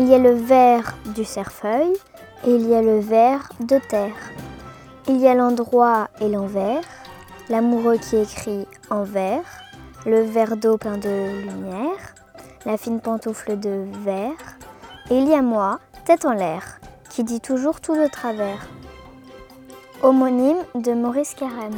Il y a le vert du cerfeuil et il y a le vert de terre. Il y a l'endroit et l'envers, l'amoureux qui écrit en vert, le verre d'eau plein de lumière, la fine pantoufle de verre, et il y a moi, tête en l'air, qui dit toujours tout de travers. Homonyme de Maurice Carême.